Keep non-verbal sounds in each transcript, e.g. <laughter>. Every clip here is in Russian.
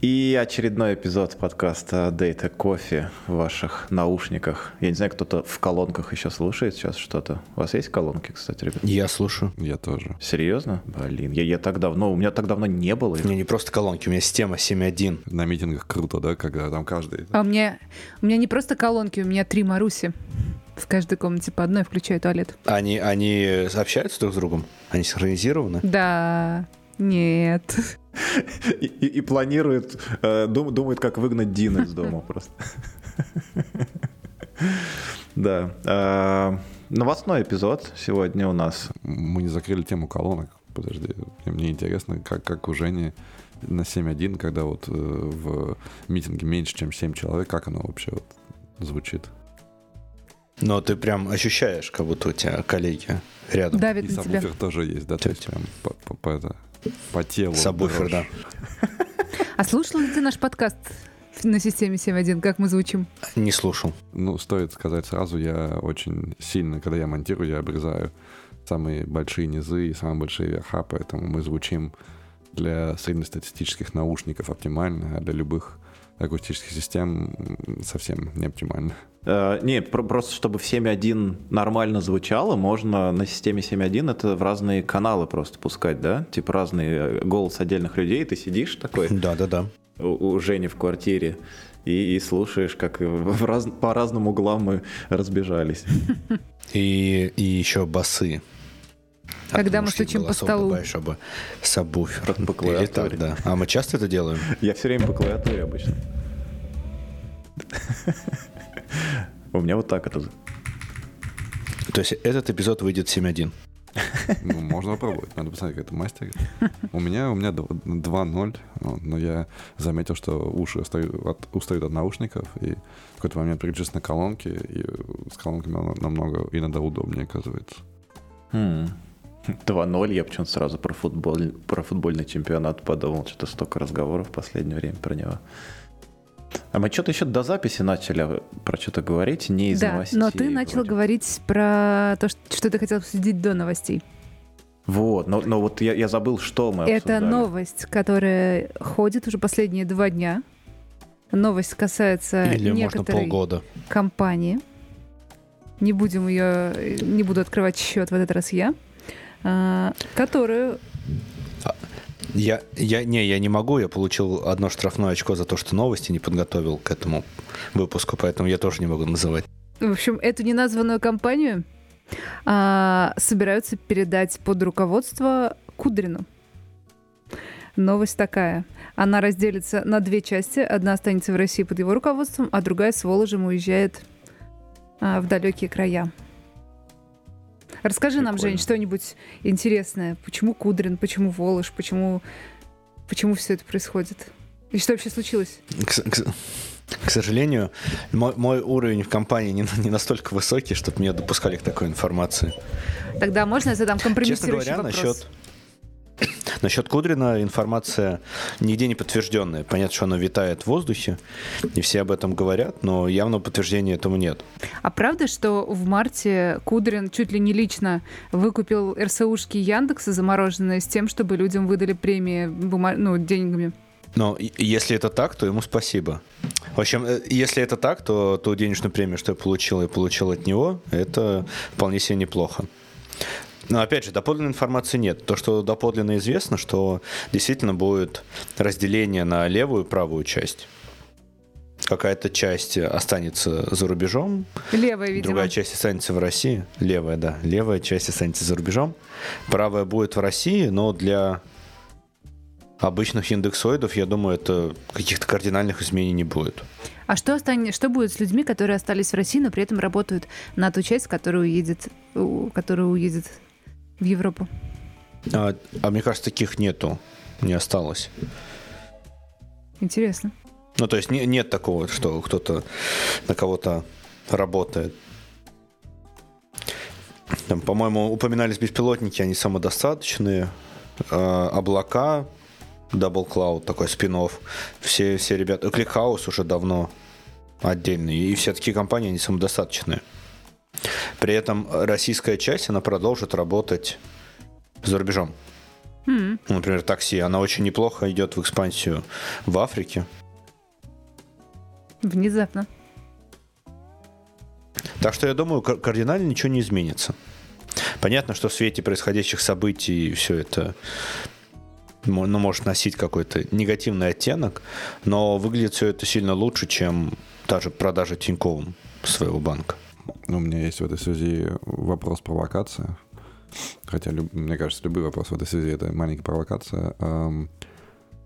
И очередной эпизод подкаста Data Coffee в ваших наушниках. Я не знаю, кто-то в колонках еще слушает сейчас что-то. У вас есть колонки, кстати, ребят? Я слушаю. Я тоже. Серьезно? Блин, я, я так давно, у меня так давно не было. У меня не просто колонки, у меня система 7.1. На митингах круто, да, когда там каждый... А у меня, у меня не просто колонки, у меня три Маруси. В каждой комнате по одной, включая туалет. Они, они общаются друг с другом? Они синхронизированы? Да, нет. <laughs> И, и, и планирует, э, дум, думает, как выгнать Дина из дома просто. <laughs> Да. Э, новостной эпизод сегодня у нас. Мы не закрыли тему колонок. Подожди, мне интересно, как, как у Жени на 7.1, когда вот э, в митинге меньше, чем 7 человек, как оно вообще вот звучит? Но ты прям ощущаешь, как будто у тебя коллеги рядом. Давит И на тебя. сабвуфер тоже есть, да? То есть прям по, по- по это, по телу. Сабвуфер, да. А слушал ли ты наш подкаст на системе 7.1, как мы звучим? Не слушал. Ну, стоит сказать сразу, я очень сильно, когда я монтирую, я обрезаю самые большие низы и самые большие верха, поэтому мы звучим для среднестатистических наушников оптимально, а для любых акустических систем совсем не оптимально. Э, не, про- просто чтобы в 7.1 нормально звучало, можно на системе 7.1 это в разные каналы просто пускать, да? Типа разные э, голос отдельных людей, ты сидишь такой <laughs> Да-да-да. у, у Жени в квартире и, и слушаешь, как в раз- по разным углам мы разбежались. <laughs> И, и еще басы. Когда мы стучим по столу. добавишь, чтобы сабвуфер. По Или клавиатуре. так, да. А мы часто это делаем? Я все время по клавиатуре обычно. <laughs> У меня вот так это. То есть этот эпизод выйдет 7.1. Ну, можно попробовать, надо посмотреть, как это мастер. У меня, у меня дв- 2.0, ну, но я заметил, что уши устают от, устают от наушников, и в какой-то момент переключился на колонки, и с колонками нам- намного иногда удобнее оказывается. М. 2-0, я почему-то сразу про, футбол, про футбольный чемпионат подумал. Что-то столько разговоров в последнее время про него. А мы что-то еще до записи начали про что-то говорить, не из да, новостей. но ты начал вроде. говорить про то, что, ты хотел обсудить до новостей. Вот, но, но вот я, я забыл, что мы Это обсуждали. новость, которая ходит уже последние два дня. Новость касается Или можно некоторой полгода. компании. Не будем ее, не буду открывать счет в этот раз я, а, которую Я, я, не, я не могу, я получил одно штрафное очко за то, что новости не подготовил к этому выпуску, поэтому я тоже не могу называть. В общем, эту неназванную компанию а, собираются передать под руководство Кудрину. Новость такая. Она разделится на две части. Одна останется в России под его руководством, а другая с Воложем уезжает а, в далекие края. Расскажи нам, Прикольно. Жень, что-нибудь интересное. Почему Кудрин, почему Волож, почему, почему все это происходит? И что вообще случилось? К, сожалению, мой, мой уровень в компании не, не настолько высокий, чтобы меня допускали к такой информации. Тогда можно я задам Честно компрометирующий говоря, вопрос? насчет, насчет Кудрина информация нигде не подтвержденная. Понятно, что она витает в воздухе, и все об этом говорят, но явного подтверждения этому нет. А правда, что в марте Кудрин чуть ли не лично выкупил РСУшки Яндекса замороженные с тем, чтобы людям выдали премии бума- ну, деньгами? Но если это так, то ему спасибо. В общем, э, если это так, то ту денежную премию, что я получил, я получил от него, это вполне себе неплохо. Но опять же, доподлинной информации нет. То, что доподлинно известно, что действительно будет разделение на левую и правую часть. Какая-то часть останется за рубежом, Левая, видимо. другая часть останется в России. Левая, да. Левая часть останется за рубежом. Правая будет в России, но для обычных индексоидов, я думаю, это каких-то кардинальных изменений не будет. А что, останет, что будет с людьми, которые остались в России, но при этом работают на ту часть, которая уедет, у- которая уедет в Европу? А, а мне кажется, таких нету, не осталось. Интересно. Ну, то есть не- нет такого, что кто-то на кого-то работает. Там, по-моему, упоминались беспилотники, они самодостаточные. А, облака, Double Cloud, такой спин Все, все ребята... ClickHouse уже давно отдельный. И все такие компании, они самодостаточные. При этом российская часть, она продолжит работать за рубежом. Ну, Например, такси, она очень неплохо идет в экспансию в Африке. Внезапно. Так что я думаю, кар- кардинально ничего не изменится. Понятно, что в свете происходящих событий все это ну, может носить какой-то негативный оттенок, но выглядит все это сильно лучше, чем даже продажа Тиньковым своего банка. Ну, У меня есть в этой связи вопрос провокация. Хотя, мне кажется, любой вопрос в этой связи это маленькая провокация.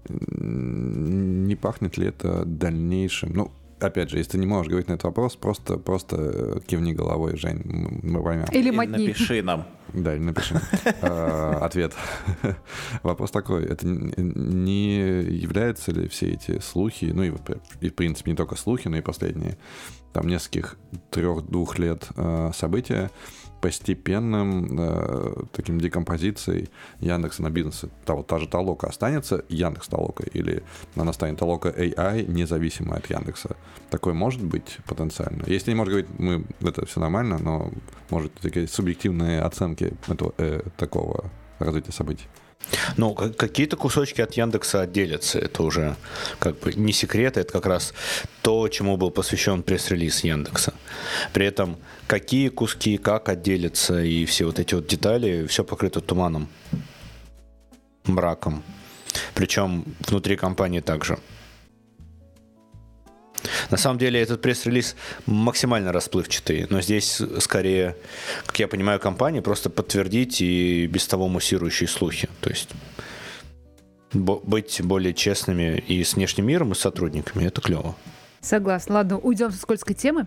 Не пахнет ли это дальнейшим? Ну, опять же, если ты не можешь говорить на этот вопрос, просто, просто э, кивни головой, Жень, мы поймем. Или Или мотни. напиши нам. Да, или напиши. <laughs> А, Ответ. <laughs> Вопрос такой. Это не являются ли все эти слухи, ну и, в пр- и в принципе не только слухи, но и последние, там нескольких трех-двух лет э, события, постепенным э, таким декомпозицией Яндекса на бизнесе. Та, вот та же Толока останется Яндекс Толока или она станет Толока AI, независимая от Яндекса. Такое может быть потенциально. Если не может говорить, мы это все нормально, но может такие субъективные оценки этого, э, такого развития событий. Ну, ка- какие-то кусочки от Яндекса отделятся. Это уже как бы не секрет, это как раз то, чему был посвящен пресс-релиз Яндекса. При этом какие куски, как отделятся и все вот эти вот детали, все покрыто туманом, мраком. Причем внутри компании также. На самом деле этот пресс-релиз максимально расплывчатый, но здесь скорее, как я понимаю, компания просто подтвердить и без того муссирующие слухи. То есть быть более честными и с внешним миром, и с сотрудниками, это клево. Согласна. Ладно, уйдем со скользкой темы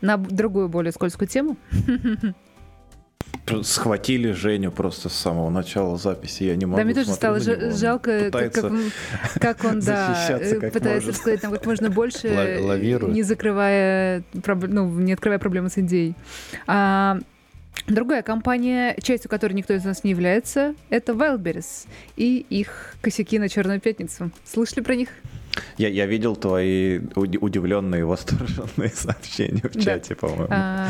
на другую, более скользкую тему. <laughs> Схватили Женю просто с самого начала записи. Я не могу Да, мне тоже стало жалко, как, пытается как он- как он, да, защищаться э, как пытается может. сказать там как можно больше, Ла- лавирует. не закрывая, ну, не открывая проблемы с Индией. А, Другая компания, частью которой никто из нас не является, это Wildberries и их косяки на Черную пятницу. Слышали про них? Я, я видел твои уди- удивленные, восторженные <laughs> сообщения в Да. чате, по-моему. А,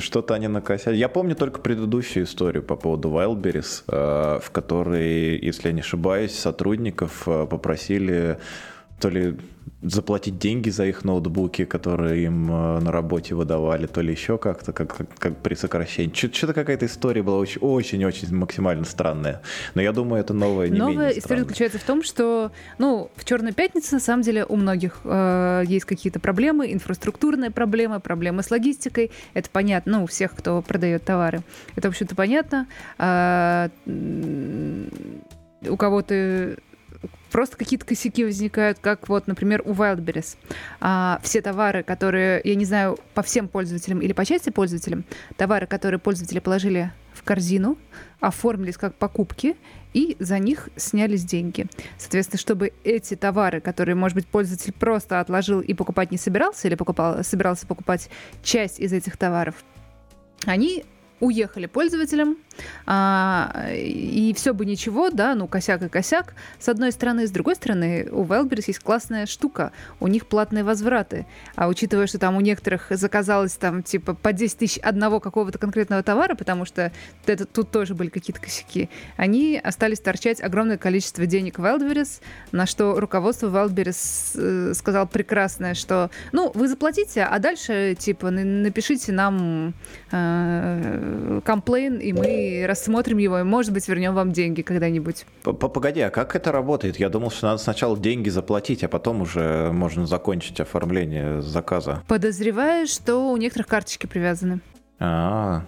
Что-то они накосят. Я помню только предыдущую историю по поводу Wildberries, э, в которой, если я не ошибаюсь, сотрудников э, попросили то ли заплатить деньги за их ноутбуки, которые им э, на работе выдавали, то ли еще как-то, как, как, как при сокращении. Что-то какая-то история была очень- очень-очень максимально странная. Но я думаю, это новая не Новая менее история странная. заключается в том, что, ну, в Черную пятницу на самом деле у многих э, есть какие-то проблемы, инфраструктурные проблемы, проблемы с логистикой. Это понятно, ну, у всех, кто продает товары. Это, в общем-то, понятно. М, у кого-то просто какие-то косяки возникают, как вот, например, у Wildberries. А, все товары, которые, я не знаю, по всем пользователям или по части пользователям, товары, которые пользователи положили в корзину, оформились как покупки, и за них снялись деньги. Соответственно, чтобы эти товары, которые, может быть, пользователь просто отложил и покупать не собирался, или покупал, собирался покупать часть из этих товаров, они уехали пользователям, а, и все бы ничего, да, ну косяк и косяк, с одной стороны, с другой стороны, у Wildberries есть классная штука, у них платные возвраты, а учитывая, что там у некоторых заказалось там типа по 10 тысяч одного какого-то конкретного товара, потому что это, тут тоже были какие-то косяки, они остались торчать огромное количество денег Wildberries, на что руководство Wildberries э, сказал прекрасное, что, ну, вы заплатите, а дальше, типа, на- напишите нам э, комплейн, и мы рассмотрим его, и, может быть, вернем вам деньги когда-нибудь. Погоди, а как это работает? Я думал, что надо сначала деньги заплатить, а потом уже можно закончить оформление заказа. Подозреваю, что у некоторых карточки привязаны. А,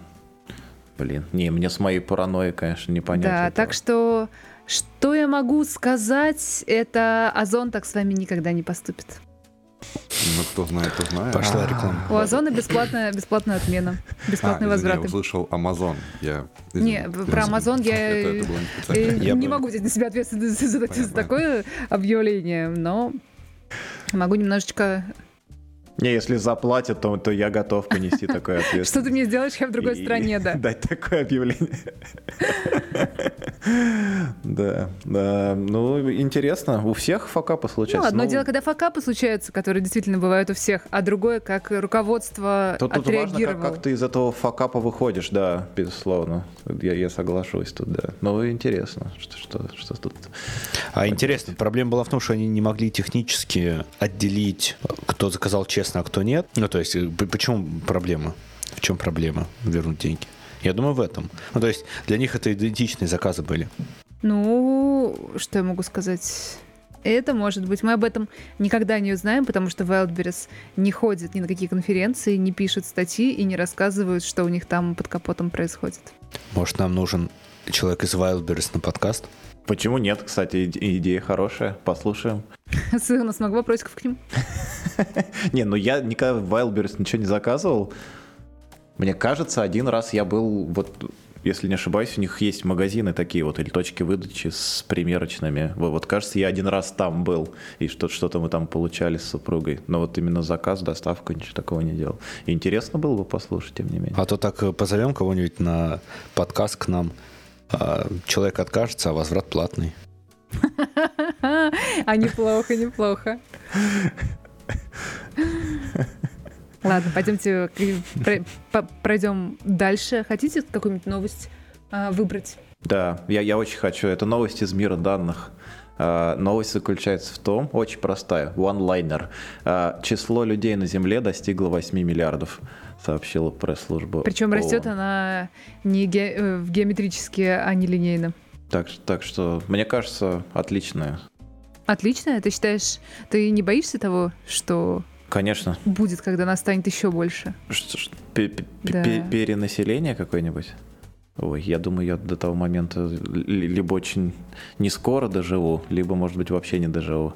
блин, не, мне с моей паранойей, конечно, не понять. да, этого. так что, что я могу сказать, это Озон так с вами никогда не поступит. Ну, кто знает, кто знает. Пошла реклама. У Озона бесплатная, бесплатная отмена, бесплатные А, извини, возвраты. Я услышал Amazon. Я. Не, про Amazon я, Это, это было не э, Я не бы- могу взять на себя ответственность за, за- за Понятно. такое объявление, но могу немножечко... Не, если заплатят, то, то я готов понести такое <laughs> ответственность. Что ты мне сделаешь, я в другой стране, да. <laughs> Дать такое объявление. Да, да. Ну, интересно. У всех факапы Ну, случаются. одно Ну, дело, когда факапы случаются, которые действительно бывают у всех, а другое, как руководство Тут, тут важно, как, как ты из этого факапа выходишь, да, безусловно. Я, я соглашусь тут, да. Но интересно, что, что, что тут. А интересно, проблема была в том, что они не могли технически отделить, кто заказал честно, а кто нет. Ну, то есть, э, почему проблема? В чем проблема вернуть деньги? Я думаю, в этом. Ну, то есть, для них это идентичные заказы были. Ну, что я могу сказать? Это может быть. Мы об этом никогда не узнаем, потому что Wildberries не ходит ни на какие конференции, не пишет статьи и не рассказывают, что у них там под капотом происходит. Может, нам нужен человек из Wildberries на подкаст? Почему нет, кстати, иде- идея хорошая, послушаем. <laughs> Сын, у нас много вопросиков к ним. <laughs> Не, ну я никогда в Wildberries ничего не заказывал. Мне кажется, один раз я был, вот, если не ошибаюсь, у них есть магазины такие вот, или точки выдачи с примерочными. Вот, вот, кажется, я один раз там был, и что-то, что-то мы там получали с супругой. Но вот именно заказ, доставка, ничего такого не делал. Интересно было бы послушать, тем не менее. А то так э, позовем кого-нибудь на подкаст к нам. а человек откажется, а возврат платный. <laughs> А неплохо, неплохо. <laughs> Ладно, пойдемте по- пройдем дальше. Хотите какую-нибудь новость а, выбрать? Да, я, я очень хочу. Это новость из мира данных. А, новость заключается в том, очень простая, one-liner. Число людей на Земле достигло 8 миллиардов, сообщила пресс-служба. Причем ООН. растет она не ге- э, в геометрически, а не линейно. Так, так что, мне кажется, отличная. Отлично. Ты считаешь, ты не боишься того, что Конечно. будет, когда нас станет еще больше? Пе- пе- Да. пе- Перенаселение какое-нибудь? Ой, я думаю, я до того момента ли- либо очень не скоро доживу, либо, может быть, вообще не доживу.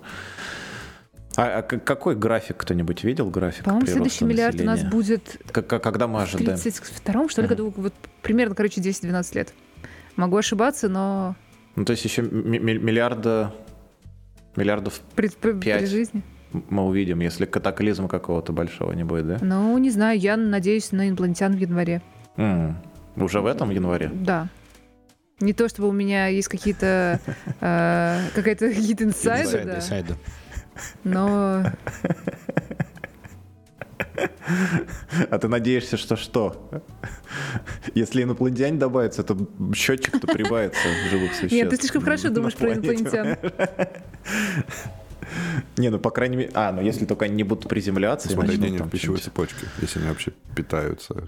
А, а какой график кто-нибудь видел? График По-моему, следующий миллиард у нас населения? будет К- к- Когда мы в ожидаем? 32-м, что ли, Ага. году. Вот примерно, короче, 10-12 лет. Могу ошибаться, но Ну, то есть еще ми- ми- миллиарда, миллиардов при, при- при жизни. Мы увидим, если катаклизма какого-то большого не будет, да? Ну, не знаю, я надеюсь на инопланетян в январе. М, Уже в этом январе? Да. Не то, чтобы у меня есть какие-то <laughs> э, какая-то какие-то инсайды, да, инсайды. но А ты надеешься, что что? Если инопланетяне добавятся, то счетчик-то прибавится живых существ. нет, ты слишком хорошо думаешь про инопланетян. <laughs> Не, ну по крайней мере... А, ну если только они не будут приземляться и Смотря начнут денег там в пищевой цепочке, если они вообще питаются.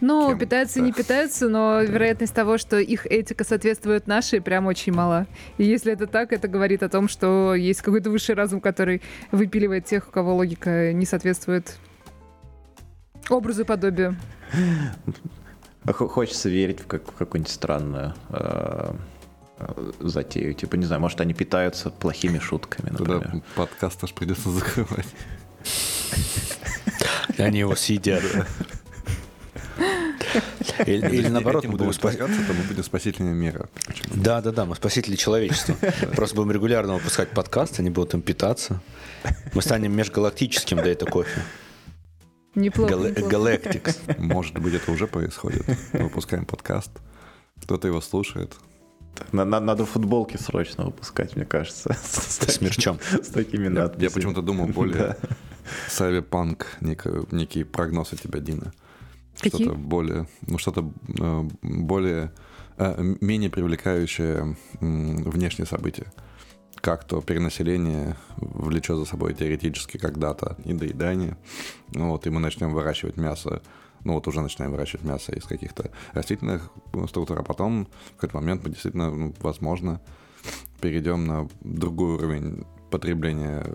Ну, Кем? питаются и Да. не питаются, но <laughs> вероятность того, что их этика соответствует нашей, прям очень мала. И если это так, это говорит о том, что есть какой-то высший разум, который выпиливает тех, у кого логика не соответствует образу и подобию. <laughs> Хочется верить в, как- в какую-нибудь странную э, затею. Типа, не знаю, может, они питаются плохими шутками, Тогда например. подкаст аж придется закрывать. Они его съедят. Или, или наоборот, мы будем спасать. спасаться, то мы будем спасительная мера. Почему? Да, да, да, мы спасители человечества. <laughs> Просто будем регулярно выпускать подкаст, они будут им питаться. Мы станем межгалактическим Дейта Кофе. Неплохо. Гала- неплохо. Галактикс. Может быть, это уже происходит. Мы выпускаем подкаст, кто-то его слушает. На- на- Надо футболки срочно выпускать, мне кажется. <laughs> С С мерчом. с такими Я, надписями. я почему-то думал более сайберпанк, некий, некий прогноз от тебя, Дина. Что-то более, ну что-то э, более, э, менее привлекающее м, внешнее событие. Как то перенаселение влечет за собой теоретически когда-то недоедание. Ну вот, и мы начнем выращивать мясо ну вот уже начинаем выращивать мясо из каких-то растительных структур, а потом в какой-то момент мы действительно, ну, возможно, перейдем на другой уровень потребления.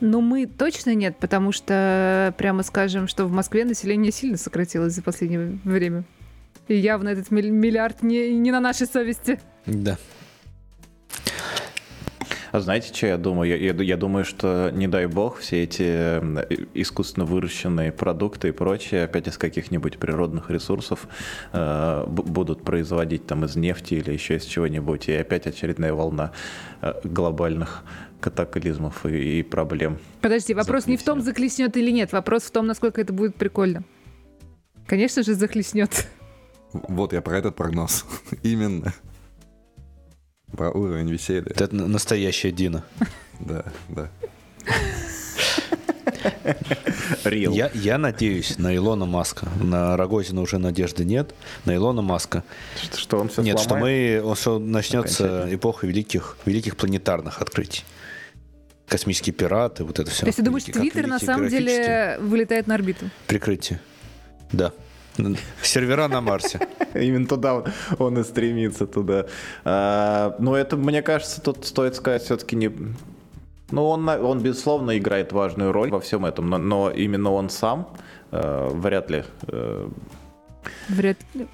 Ну, мы точно нет, потому что, прямо скажем, что в Москве население сильно сократилось за последнее время. И явно этот миллиард не, не на нашей совести. Да. А знаете, что я думаю? Я, я- я думаю, что, не дай бог, все эти м, искусственно выращенные продукты и прочее опять из каких-нибудь природных ресурсов э, б- будут производить там из нефти или еще из чего-нибудь, и опять очередная волна э, глобальных катаклизмов и, и проблем. Подожди, вопрос не в том, захлестнет или нет, вопрос в том, насколько это будет прикольно. Конечно же, захлестнет. Вот я про этот прогноз. <laughs> Именно. Про уровень веселья. Это настоящая Дина. <laughs> Да, да. Real. Я, я надеюсь на Илона Маска. На Рогозина уже надежды нет. На Илона Маска. Что, что он все нет, что мы, он- что начнется эпоха великих, великих планетарных открытий. Космические пираты, вот это все. То есть ты думаешь, Твиттер на самом деле вылетает на орбиту? Прикрытие. Да. Сервера на Марсе. <laughs> Именно туда он, и стремится туда. А, но это, мне кажется, тут стоит сказать все-таки не... Ну, он, он, безусловно, играет важную роль во всем этом, но, но именно он сам э, вряд ли э, Вряд ли.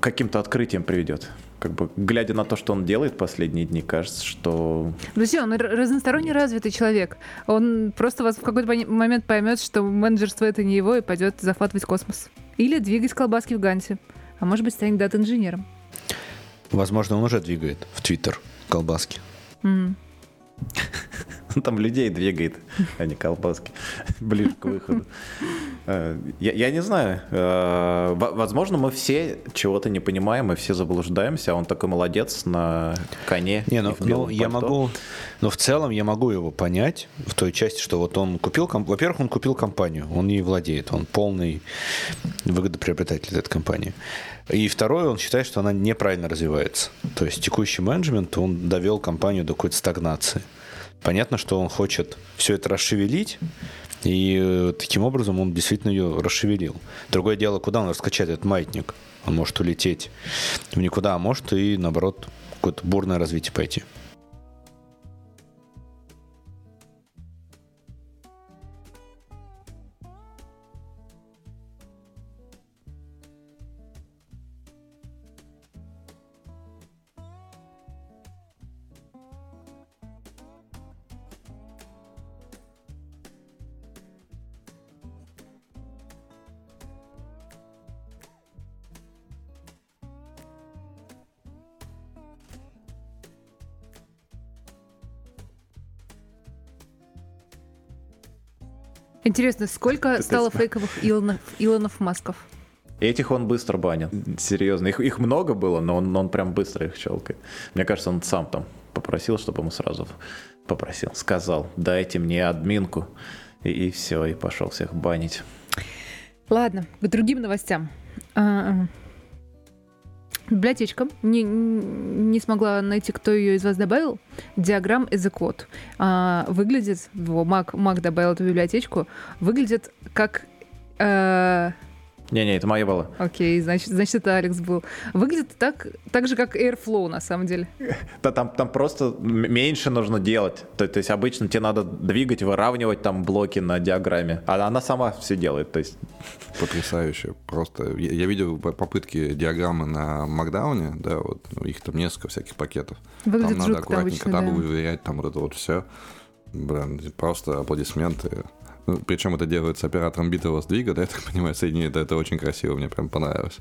каким-то открытием приведет. Как бы, глядя на то, что он делает последние дни, кажется, что... Друзья, он разносторонне развитый человек. Он просто вас в какой-то момент поймет, что менеджерство это не его, и пойдет захватывать космос. Или двигать колбаски в Гансе. А может быть, станет дата-инженером. Возможно, он уже двигает в Твиттер колбаски. М. <laughs> Там людей двигает, а не колбаски. <laughs> Ближе к выходу. Э, Я, я не знаю. Э, во- Возможно, мы все чего-то не понимаем, мы все заблуждаемся, а он такой молодец на коне. Не, ну, ну, я могу, но в целом я могу его понять в той части, что вот он купил, во-первых, он купил компанию, он ей владеет, он полный выгодоприобретатель этой компании. И второе, он считает, что она неправильно развивается. То есть текущий менеджмент, он довел компанию до какой-то стагнации. Понятно, что он хочет все это расшевелить, и э, таким образом он действительно ее расшевелил. Другое дело, куда он раскачает этот маятник. Он может улететь в никуда, а может и, наоборот, какое-то бурное развитие пойти. Интересно, сколько стало фейковых Илонов, Илонов Масков? Этих он быстро банит. Серьезно. Их, их много было, но он, он прям быстро их щелкает. Мне кажется, он сам там попросил, чтобы ему сразу попросил. Сказал, дайте мне админку. И, и все, и пошел всех банить. Ладно, к другим новостям. Библиотечка. Не, не смогла найти, кто ее из вас добавил. Диаграмм as a quote. А, выглядит, во, Мак, Мак добавил эту библиотечку, выглядит как... э, Не-не, это моя была. окей, значит, значит, это Алекс был. Выглядит так, так же, как Airflow, на самом деле. Да, там, там просто меньше нужно делать. То, то есть обычно тебе надо двигать, выравнивать там блоки на диаграмме. А она сама все делает. То есть Потрясающе. Просто я, я видел по- попытки диаграммы на Макдауне, да, вот ну, их там несколько всяких пакетов. Выглядит там надо жутко аккуратненько обычно, табу да. выверять, там вот это вот все. Блин, просто аплодисменты. Ну, причем это делается оператором битого сдвига, да, я так понимаю, соединит. Это очень красиво, мне прям понравилось.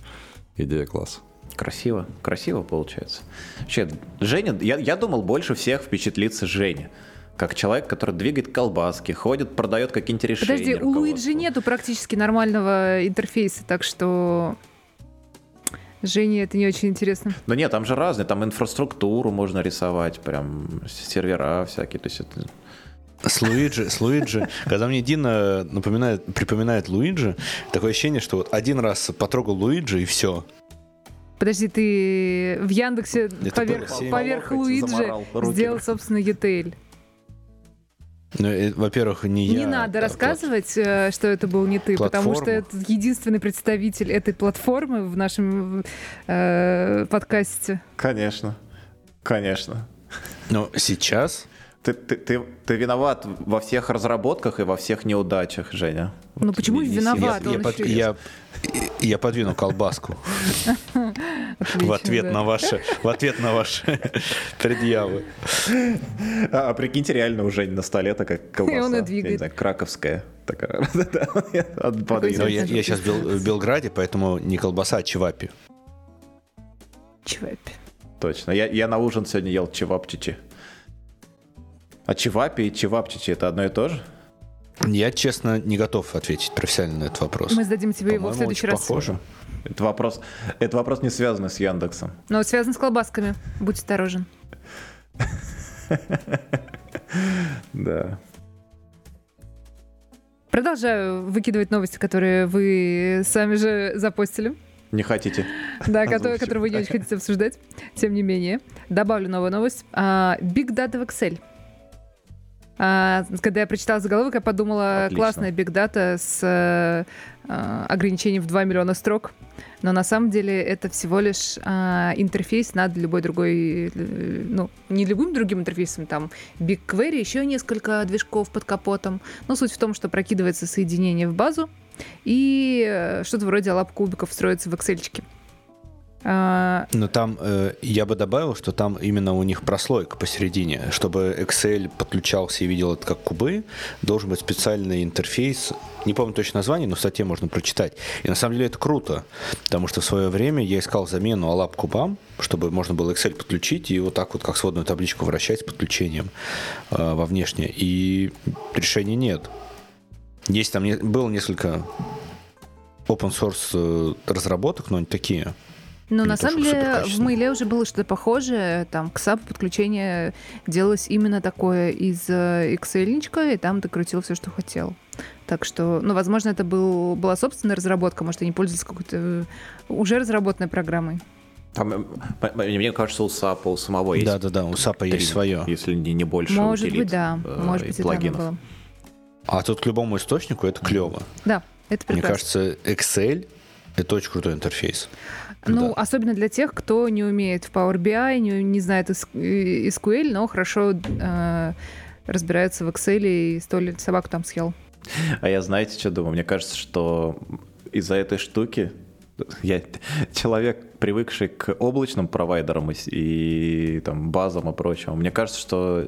Идея класс. красиво, красиво получается. Вообще, Женя, я, я думал, больше всех впечатлится Женя. Как человек, который двигает колбаски, ходит, продает какие-нибудь решения. Подожди, у Луиджи нету практически нормального интерфейса, так что Жене это не очень интересно. Да нет, там же разные, там инфраструктуру можно рисовать, прям сервера всякие. То есть это... С Луиджи, с Луиджи, когда мне Дина напоминает, припоминает Луиджи, такое ощущение, что вот один раз потрогал Луиджи и все. Подожди, ты в Яндексе Это поверх, поверх Луиджи сделал, собственно, Ютейль. Ну, э, во-первых, не я. Не надо рассказывать, э, что это был не ты, потому что Платформу. это единственный представитель этой платформы в нашем э, подкасте. Конечно, конечно. плат- Но сейчас Ты, ты, ты, ты виноват во всех разработках и во всех неудачах, Женя. Ну почему не- не виноват? я, я под- я- я подвину колбаску в ответ на ваши, в ответ на ваши предъявы. А, а прикиньте, реально у Жени на столе такая колбаса. И он двигает. знаю, краковская. Такая. <laughs> Да, я. Но я, сейчас в Белграде, поэтому не колбаса, а чевапи. Чевапи. Точно. Я, я на ужин сегодня ел чевапчичи. А чевапи и чевапчичи это одно и то же? Я, честно, не готов ответить профессионально на этот вопрос. Мы зададим тебе его в следующий очень раз. Похоже. Это вопрос, это вопрос не связанный с Яндексом. Но связан с колбасками. Будь осторожен. <laughs> Да. Продолжаю выкидывать новости, которые вы сами же запостили. Не хотите? Да, которые, которые вы не очень хотите обсуждать. Тем не менее, добавлю новую новость. А, Big Data в Excel. А, когда я прочитала заголовок, я подумала, Отлично. классная Data с э, ограничением в 2 миллиона строк. Но на самом деле это всего лишь а, интерфейс над любой другой, э, ну, не любым другим интерфейсом, там BigQuery, еще несколько движков под капотом. Но суть в том, что прокидывается соединение в базу, и что-то вроде лап кубиков строится в Excel. А, Но там э, я бы добавил, что там именно у них прослойка посередине. Чтобы Excel подключался и видел это как кубы, должен быть специальный интерфейс. Не помню точно название, но в статье можно прочитать. И на самом деле это круто, потому что в свое время я искал замену алап кубам, чтобы можно было Excel подключить и вот так вот как сводную табличку вращать с подключением э, во внешнее. И решения нет. Есть там было несколько open source э, разработок, но они такие. Но Не на самом деле в мейле уже было что-то похожее. Там к SAP подключение делалось именно такое из э, Excel, и там ты крутил все, что хотел. Так что, ну, возможно, это был, была собственная разработка, может, они пользовались какой-то э, уже разработанной программой. Там, э, мне кажется, у САПа, у самого есть. Да-да-да, у SAP три, есть свое. Если не, не больше может утилит, быть, да. э, может быть, плагинов. было. А тут к любому источнику это клево. Да, это Мне прекрасно. кажется, Excel это очень крутой интерфейс. Ну, Да. особенно для тех, кто не умеет в Power BI, не, не знает эс- э, SQL, но хорошо э, разбирается в Excel и сто лет собаку там съел. А я знаете, что думаю? Мне кажется, что из-за этой штуки я человек, привыкший к облачным провайдерам и, и там, базам и прочему, мне кажется, что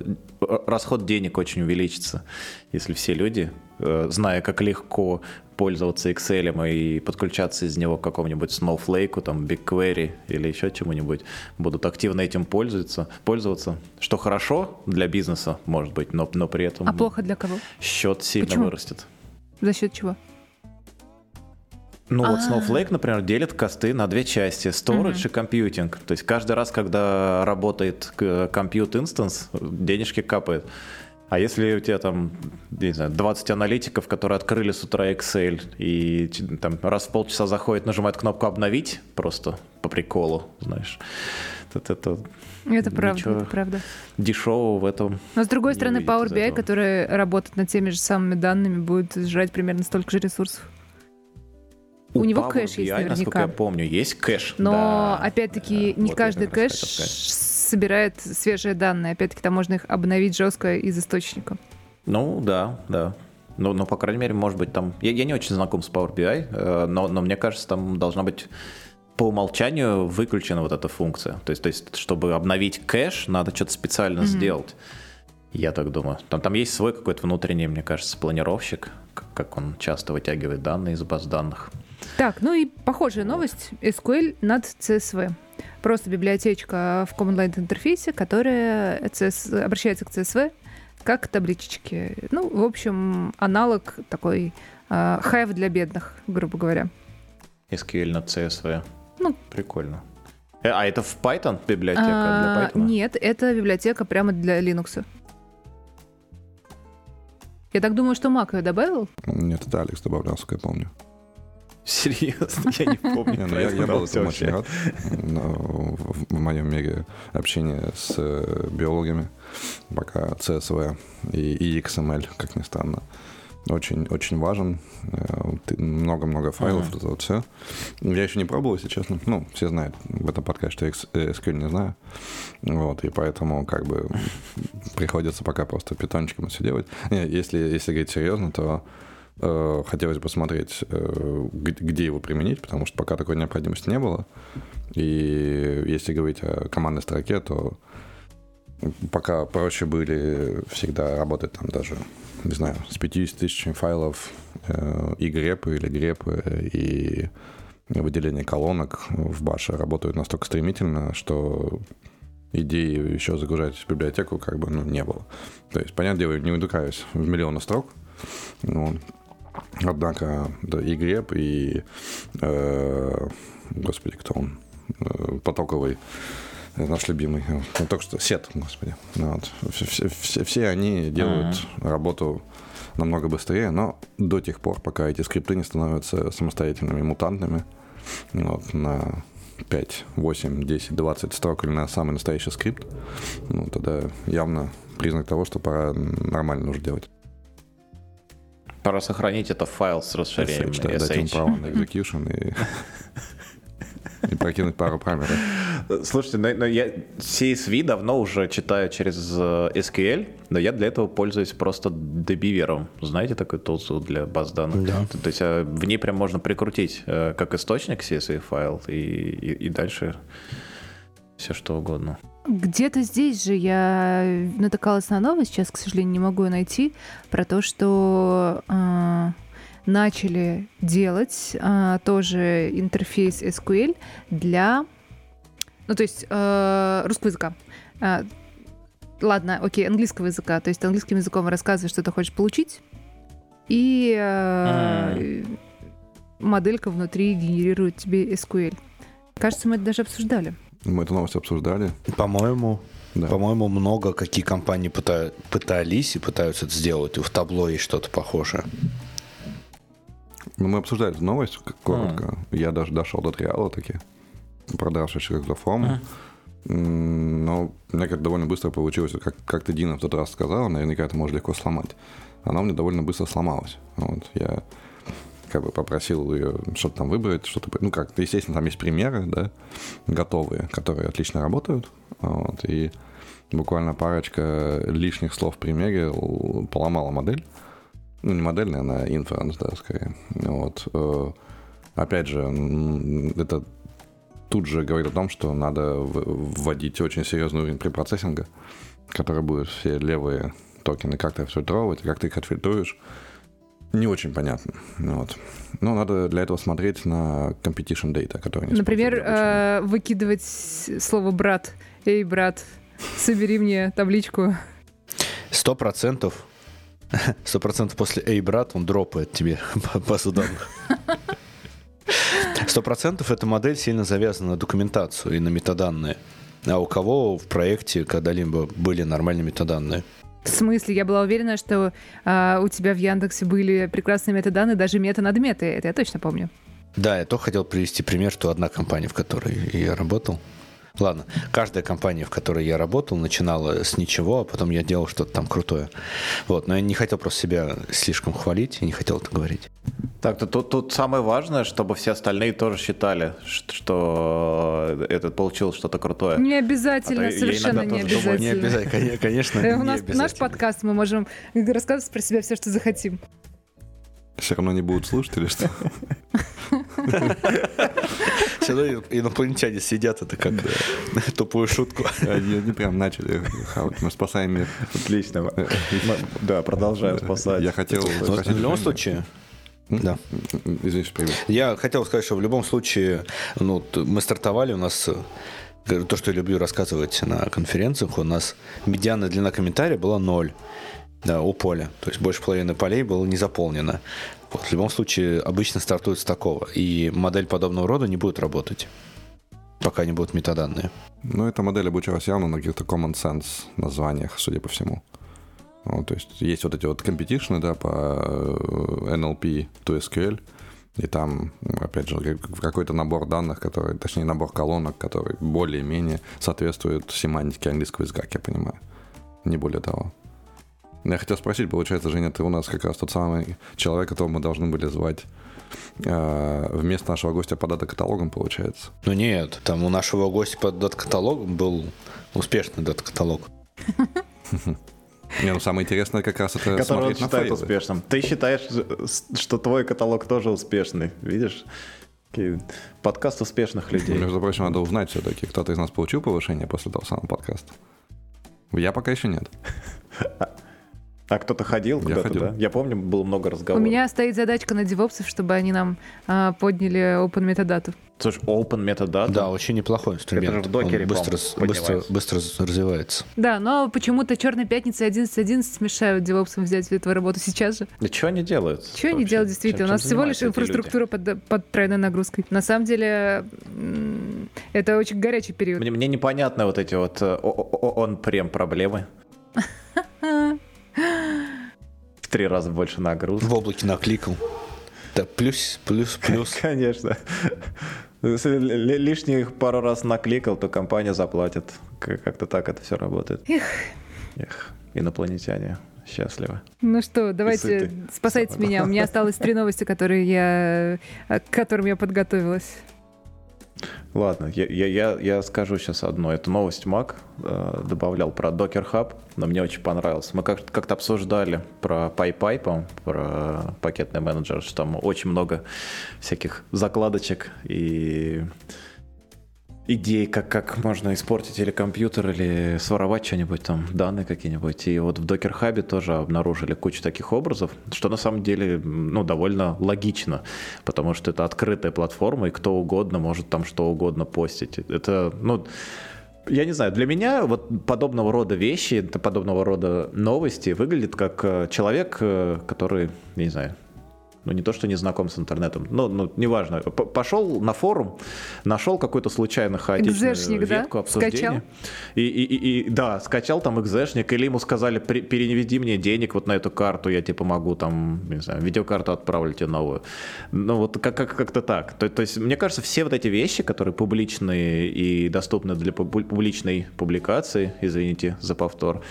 расход денег очень увеличится, если все люди, э, зная, как легко пользоваться Excel и подключаться из него к какому-нибудь Snowflake, там, BigQuery или еще чему-нибудь, будут активно этим пользоваться, пользоваться, что хорошо для бизнеса, может быть, но, но при этом А плохо для кого? счет сильно Почему? вырастет. За счет чего? Ну вот А. Snowflake, например, делит косты на две части. Storage и компьютинг. То есть каждый раз, когда работает к- compute instance, денежки капают. А если у тебя там, не знаю, 20 аналитиков, которые открыли с утра Excel и там раз в полчаса заходят, нажимают кнопку «Обновить» просто по приколу, знаешь, это, это Это правда, это правда. дешевого в этом. Но с другой стороны, Power BI, который работает над теми же самыми данными, будет жрать примерно столько же ресурсов. У него Power кэш есть BI, Насколько наверняка. я помню, есть кэш. Но, да. опять-таки, Да, не вот каждый кэш. Собирает свежие данные. Опять-таки, там можно их обновить жестко из источника. Ну, да, да. Ну, ну, по крайней мере, может быть, там... Я, я не очень знаком с Power BI, э, но, но мне кажется, там должна быть по умолчанию выключена вот эта функция. То есть, то есть чтобы обновить кэш, надо что-то специально сделать. Я так думаю. Там, там есть свой какой-то внутренний, мне кажется, планировщик, как он часто вытягивает данные из баз данных. Так, ну и похожая новость. SQL над CSV. Просто библиотечка в Command Line интерфейсе, которая CS обращается к CSV как к табличечке. Ну, в общем, аналог такой э, Hive для бедных, грубо говоря. SQL на CSV. Ну. Прикольно. Э, А это в Python библиотека А, для Python? нет, это библиотека прямо для Linux. Я так думаю, что Mac ее добавил. Нет, это Алекс добавлял, сколько я помню. Серьезно, я не помню. Не, ну я, был этому очень рад. В, в моем мире общения с э, биологами, пока CSV и, и XML, как ни странно, очень, очень важен. Э, Много-много файлов, Ага. это вот все. Я еще не пробовал, если честно. Ну, все знают в этом подкасте, что я э, SQL не знаю. Вот, и поэтому как бы <laughs> приходится пока просто питончиком все делать. Не, если, если говорить серьезно, то хотелось бы посмотреть, э, где его применить, потому что пока такой необходимости не было. И если говорить о командной строке, то пока проще были всегда работать там даже, не знаю, с 50 тысячами файлов э, и грепы или грепы, и выделение колонок в баше работают настолько стремительно, что идеи еще загружать в библиотеку как бы ну, не было. То есть, понятное дело, не удукаюсь в миллионы строк, Ну, однако, да, и Греб, и, э, господи, кто он, э, потоковый, наш любимый, ну, только что, Сет, господи. Ну Вот. Все, все, все они делают mm-hmm. работу намного быстрее, но до тех пор, пока эти скрипты не становятся самостоятельными мутантными, вот, на 5, 8, 10, 20 строк или на самый настоящий скрипт, ну, тогда явно признак того, что пора нормально уже делать. Пора сохранить это файл с расширением SH, да, дать им право на execution и и прокинуть пару параметров. Слушайте, но, но я CSV давно уже читаю через э, SQL, но я для этого пользуюсь просто Debiver'ом. Знаете такой тулсу для баз данных? Да. То, то есть э, в ней прям можно прикрутить э, как источник CSV файл и, и, и дальше все что угодно. Где-то здесь же я натыкалась на новость, сейчас, к сожалению, не могу ее найти, про то, что э, начали делать а, тоже интерфейс SQL для, ну то есть э, русского языка. А, ладно, окей, английского языка. То есть английским языком рассказываешь, что ты хочешь получить, и э, mm. моделька внутри генерирует тебе SQL. Кажется, мы это даже обсуждали. Мы эту новость обсуждали. По-моему, да. По-моему, много какие компании пыта- пытались и пытаются это сделать. В табло есть что-то похожее. Ну, мы обсуждали эту новость коротко. Mm. Я даже дошел до триала таки, продавшись через форму. Mm. Но меня как довольно быстро получилось, как, как ты, Дина, в тот раз сказала, наверняка это можно легко сломать. Она меня довольно быстро сломалась. Вот, я как бы попросил ее что-то там выбрать, что-то... Ну, как, естественно, там есть примеры, да, готовые, которые отлично работают. Вот, и буквально парочка лишних слов в примере поломала модель ну, не модельная, она инференс, да, скорее. Вот. Э, опять же, это тут же говорит о том, что надо вводить очень серьезный уровень препроцессинга, который будет все левые токены как-то фильтровать, как ты их отфильтруешь. Не очень понятно. Вот. Но надо для этого смотреть на competition data, который Например, э, выкидывать слово «брат». «Эй, брат, собери мне табличку». Сто процентов Сто процентов после «Эй, брат» он дропает тебе базу данных. Сто процентов эта модель сильно завязана на документацию и на метаданные. А у кого в проекте когда-либо были нормальные метаданные? В смысле? Я была уверена, что а, у тебя в Яндексе были прекрасные метаданные, даже мета над метой. Это я точно помню. Да, я только хотел привести пример, что одна компания, в которой я работал, Ладно, каждая компания, в которой я работал, начинала с ничего, а потом я делал что-то там крутое. Вот, но я не хотел просто себя слишком хвалить и не хотел это говорить. Так, то тут, тут самое важное, чтобы все остальные тоже считали, что этот получил что-то крутое. Не обязательно, а совершенно не обязательно. Думаю, не обязательно, конечно. Э, у нас наш подкаст, мы можем рассказывать про себя все, что захотим. Все равно не будут слушать или что? Все равно инопланетяне сидят, это как <laughs> тупую шутку. Они, они прям начали хавать. Мы спасаем мир. Отлично. Да, продолжаем спасать. Я хотел В любом случае, да. Извините, привет. Я хотел сказать, что в любом случае, ну, мы стартовали, у нас то, что я люблю рассказывать на конференциях, у нас медианная длина комментария была ноль да, у поля. То есть больше половины полей было не заполнено. Вот, в любом случае, обычно стартует с такого. И модель подобного рода не будет работать, пока не будут метаданные. Ну, эта модель обучалась явно на каких-то common sense названиях, судя по всему. Ну, то есть есть вот эти вот competition, да, по NLP to SQL, и там, опять же, какой-то набор данных, который, точнее, набор колонок, который более-менее соответствует семантике английского языка, как я понимаю. Не более того. Я хотел спросить, получается, Женя, ты у нас как раз тот самый человек, которого мы должны были звать э, вместо нашего гостя по дата-каталогам, получается? Ну нет, там у нашего гостя по дата-каталогам был успешный дата-каталог. <laughs> Не, ну самое интересное как раз это Который он считает успешным. Ты считаешь, что твой каталог тоже успешный, видишь? Подкаст успешных людей. Между прочим, надо узнать все-таки, кто-то из нас получил повышение после того самого подкаста. Я пока еще нет. <laughs> А кто-то ходил Я куда-то, ходил. да? Я помню, было много У разговоров. меня стоит задачка на девопсов, чтобы они нам а, подняли Open Metadata. Слушай, Open Metadata. Да, очень неплохой инструмент. Это же в докере, Он быстро, быстро, быстро развивается. Да, но почему-то Черная пятница и 11.11 мешают девопсам взять эту работу сейчас же. Да что они делают? Что они делают действительно? Чем- У нас чем всего лишь люди? инфраструктура под, под тройной нагрузкой. На самом деле, это очень горячий период. Мне, мне непонятны вот эти вот э, он-прем проблемы. <laughs> В три раза больше нагрузки. В облаке накликал. Да, плюс, плюс, плюс. <laughs> Конечно. Если ли- лишних пару раз накликал, то компания заплатит. Как-то так это все работает. Эх. Эх, инопланетяне счастливы. Ну что, давайте спасайте меня. У меня осталось три новости, которые я, э, к которым я подготовилась. Ладно, я, я, я, скажу сейчас одно. Это новость Mac э, добавлял про Docker Hub, но мне очень понравилось. Мы как- как-то обсуждали про PyPy, про пакетный менеджер, что там очень много всяких закладочек и идей, как, как можно испортить или компьютер, или своровать что-нибудь там, данные какие-нибудь. И вот в Docker Hub тоже обнаружили кучу таких образов, что на самом деле ну, довольно логично, потому что это открытая платформа, и кто угодно может там что угодно постить. Это, ну, я не знаю, для меня вот подобного рода вещи, подобного рода новости выглядит как э, человек, э, который, я не знаю, ну не то, что не знаком с интернетом, но ну, неважно, пошел на форум, нашел какой-то случайно хаотичную Экзешник, да? ветку обсуждения. Скачал? И, и, и, и, да, скачал там экзешник, или ему сказали, «При- переведи мне денег вот на эту карту, я тебе помогу там, не знаю, видеокарту отправлю тебе новую. Ну вот как, как, как-то так. То, то есть мне кажется, все вот эти вещи, которые публичные и доступны для публичной публикации, извините за повтор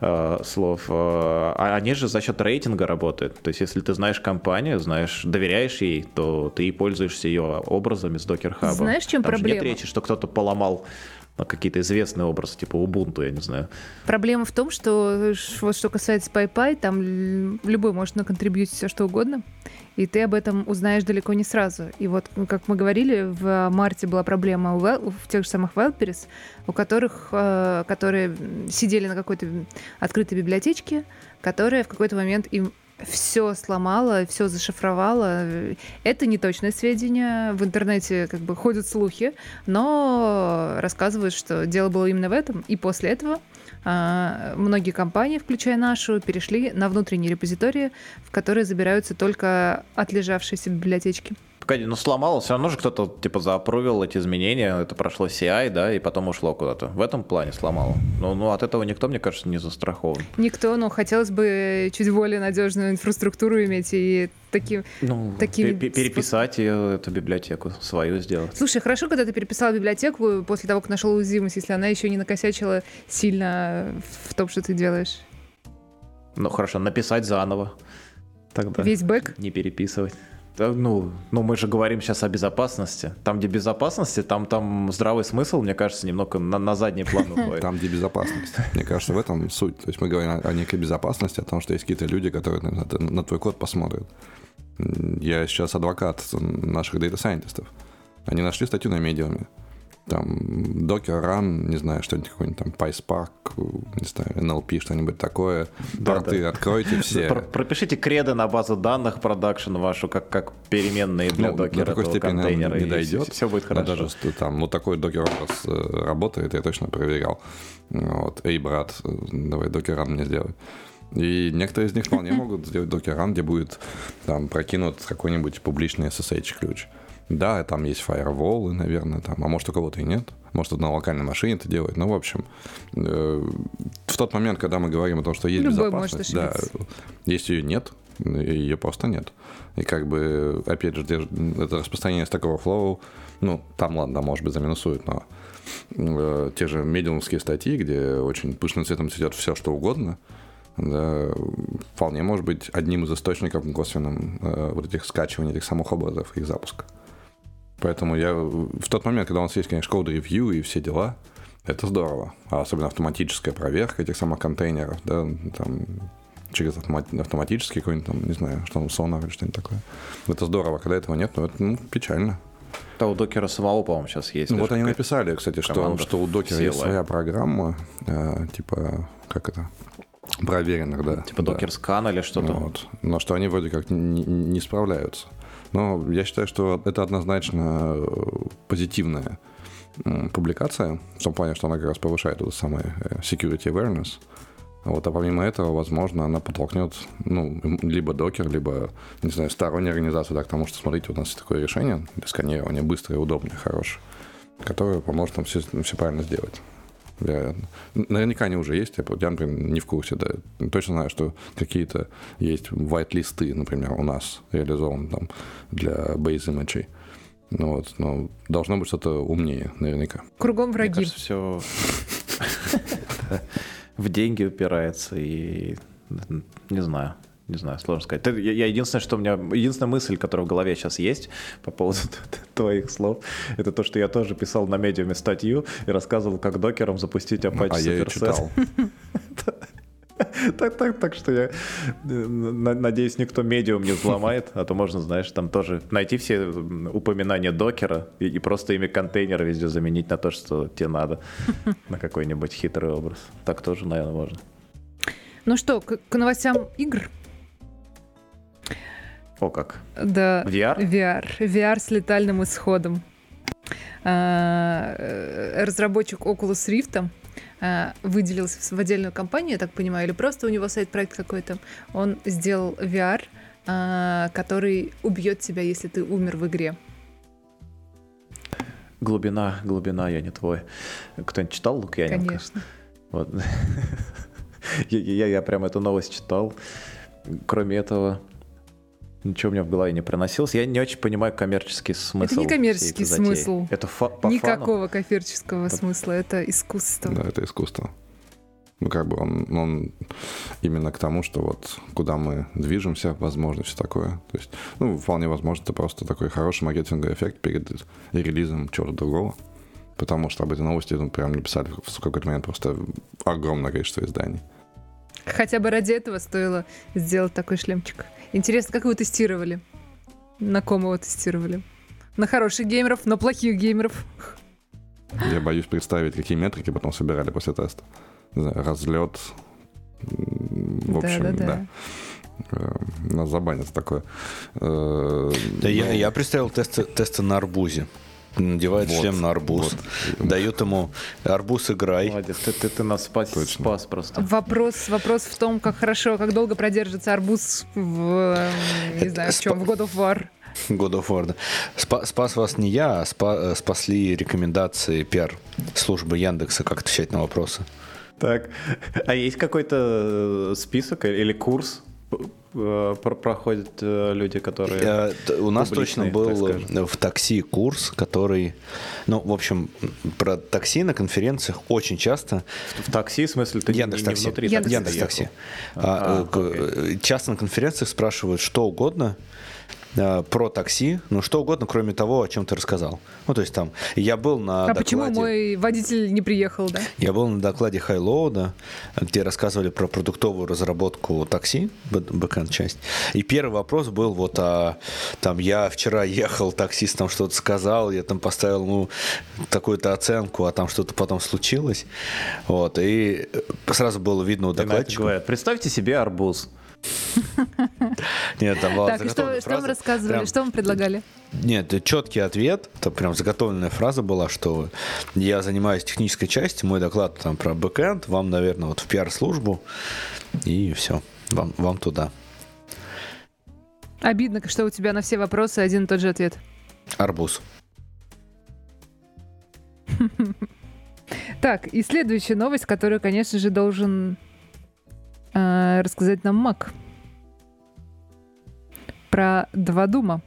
э, слов, э, а они же за счет рейтинга работают. То есть если ты знаешь компанию, знаешь, доверяешь ей, то ты и пользуешься ее образами с Docker Hub. Знаешь, чем Там же проблема? нет речи, что кто-то поломал какие-то известные образы, типа Ubuntu, я не знаю. Проблема в том, что вот что касается PyPy, там любой может наконтрибьютить все что угодно, и ты об этом узнаешь далеко не сразу. И вот, ну, как мы говорили, в марте была проблема у Wel- в тех же самых Wildberries, у которых, э, которые сидели на какой-то открытой библиотечке, которая в какой-то момент им все сломала, все зашифровала. Это неточные сведения. В интернете как бы ходят слухи, но рассказывают, что дело было именно в этом. И после этого многие компании, включая нашу, перешли на внутренние репозитории, в которые забираются только отлежавшиеся библиотечки. Погоди, ну сломалось, все равно же кто-то типа заапрувил эти изменения, это прошло CI, да, и потом ушло куда-то. В этом плане сломало. Ну, ну от этого никто, мне кажется, не застрахован. Никто, но хотелось бы чуть более надежную инфраструктуру иметь и таким... Ну, Такими пе- пе- переписать ее, эту библиотеку свою сделать. Слушай, хорошо, когда ты переписал библиотеку после того, как нашел уязвимость, если она еще не накосячила сильно в том, что ты делаешь. Ну хорошо, написать заново. Тогда Весь бэк. не переписывать. Ну, ну, мы же говорим сейчас о безопасности. Там, где безопасности, там, там здравый смысл, мне кажется, немного на, на задний план уходит. Там, где безопасность. Мне кажется, в этом суть. То есть мы говорим о, о некой безопасности, о том, что есть какие-то люди, которые на, на- на твой код посмотрят. Я сейчас адвокат наших дата-сайентистов. Они нашли статью на Medium е. Там Docker Run, не знаю, что-нибудь какой-нибудь там PySpark, не знаю, NLP, что-нибудь такое. Да, Порты да. откройте все. Про- пропишите креды на базу данных продакшн вашу, как, как переменные для Ну, докера до такой степени, контейнера. не дойдет. Все, будет Но хорошо. даже что там, ну, такой докер образ э, работает, я точно проверял. Вот, эй, брат, э, давай докер мне сделай. И некоторые из них вполне <laughs> могут сделать докер где будет там прокинут какой-нибудь публичный SSH-ключ. Да, там есть фаерволы, наверное, там, а может у кого-то и нет. Может, на локальной машине это делает. Ну, в общем, э, в тот момент, когда мы говорим о том, что есть Любой безопасность, да, если ее нет, ее просто нет. И как бы, опять же, это распространение такого флоу, ну, там, ладно, может быть, заминусует, но э, те же медиумские статьи, где очень пышным цветом цветет все, что угодно, да, вполне может быть одним из источников косвенным э, вот этих скачиваний этих самых образов, их запуска. Поэтому я в тот момент, когда у нас есть, конечно, код-ревью и все дела, это здорово. А особенно автоматическая проверка этих самых контейнеров, да, там, через автомат- автоматический какой-нибудь там, не знаю, что там, сонар или что-нибудь такое. Это здорово, когда этого нет, но это ну, печально. Да, у докера самого, по-моему, сейчас есть. Ну, вот они написали, кстати, что, что у докера есть своя программа, э, типа, как это, проверенных, да. Типа да. докер скан или что-то. Вот. Но что они вроде как не, не справляются. Но я считаю, что это однозначно э, позитивная публикация, в том плане, что она как раз повышает это самое э, security awareness. Вот, а помимо этого, возможно, она подтолкнет, ну, либо докер, либо, не знаю, сторонние организации, да, к тому, что, смотрите, у нас есть такое решение для сканирования, быстрое, удобное, хорошее, которое поможет нам все, все правильно сделать. Вероятно. Наверняка они уже есть, я, я, например, не в курсе, да. Точно знаю, что какие-то есть white-листы, например, у нас реализованы там для base image. Ну вот, но должно быть что-то умнее, наверняка. Кругом враги. Мне кажется, все <laughs> в деньги упирается и не знаю. Не знаю, сложно сказать. Это, я, единственное, что у меня, единственная мысль, которая в голове сейчас есть по поводу <laughs> твоих слов, это то, что я тоже писал на медиуме статью и рассказывал, как докером запустить Apache а я читал. <laughs> Так, так, так что я надеюсь, никто медиум не взломает, а то можно, знаешь, там тоже найти все упоминания докера и, и просто ими контейнеры везде заменить на то, что тебе надо, <laughs> на какой-нибудь хитрый образ. Так тоже, наверное, можно. Ну что, к, к новостям игр? О, как? Да. VR? VR. VR с летальным исходом. А, э, разработчик Oculus Rift а, выделился в отдельную компанию, я так понимаю, или просто у него сайт-проект какой-то. Он сделал VR, а, который убьет тебя, если ты умер в игре. Глубина, глубина, я не твой. Кто-нибудь читал Лукьяненко? Конечно. Вот. <laughs> я, я, я прям эту новость читал. Кроме этого, ничего у меня в голове не проносилось. Я не очень понимаю коммерческий смысл. Это не коммерческий смысл. Это фа- по Никакого фану? коммерческого это... смысла. Это искусство. Да, это искусство. Ну, как бы он, он именно к тому, что вот куда мы движемся, возможно, все такое. То есть, ну, вполне возможно, это просто такой хороший маркетинговый эффект перед релизом чего-то другого. Потому что об этой новости ну, прям написали в какой-то момент просто огромное количество изданий. Хотя бы ради этого стоило сделать такой шлемчик. Интересно, как вы тестировали? На ком его тестировали? На хороших геймеров, на плохих геймеров? Я боюсь представить, какие метрики потом собирали после теста. разлет. В общем, да. да, да. Э, нас забанят такое. Э, да, я, я представил тесты, тесты на арбузе надевает вот, шлем на арбуз, вот. дают ему арбуз играй. Молодец, ты, ты, ты нас спас, спас просто. Вопрос, вопрос в том, как хорошо, как долго продержится арбуз в, не знаю, в чем, в God of War. God of War, да. спас вас не я, а спа, спасли рекомендации пиар службы Яндекса, как отвечать на вопросы. Так, а есть какой-то список или курс Э, проходят э, люди, которые... У нас точно был в такси курс, который... Ну, в общем, про такси на конференциях очень часто... В такси, в смысле, ты Яндекс не, такси. не внутри Яндекс, Яндекс такси. А, а, часто на конференциях спрашивают что угодно, Э, про такси, ну что угодно, кроме того, о чем ты рассказал. Ну, то есть там, я был на А докладе... почему мой водитель не приехал, да? Я был на докладе Хайлоуда, где рассказывали про продуктовую разработку такси, бэкэнд часть. И первый вопрос был вот, а там я вчера ехал, таксист там что-то сказал, я там поставил, ну, такую-то оценку, а там что-то потом случилось. Вот, и сразу было видно у докладчика. Представьте себе арбуз. <laughs> Нет, там была Так, что, что вам рассказывали, прям... что вам предлагали? Нет, четкий ответ, это прям заготовленная фраза была, что я занимаюсь технической частью, мой доклад там про бэкэнд, вам, наверное, вот в пиар-службу, и все, вам, вам туда. Обидно, что у тебя на все вопросы один и тот же ответ. Арбуз. <laughs> Так, и следующая новость, которую, конечно же, должен э, рассказать нам Мак про два дума.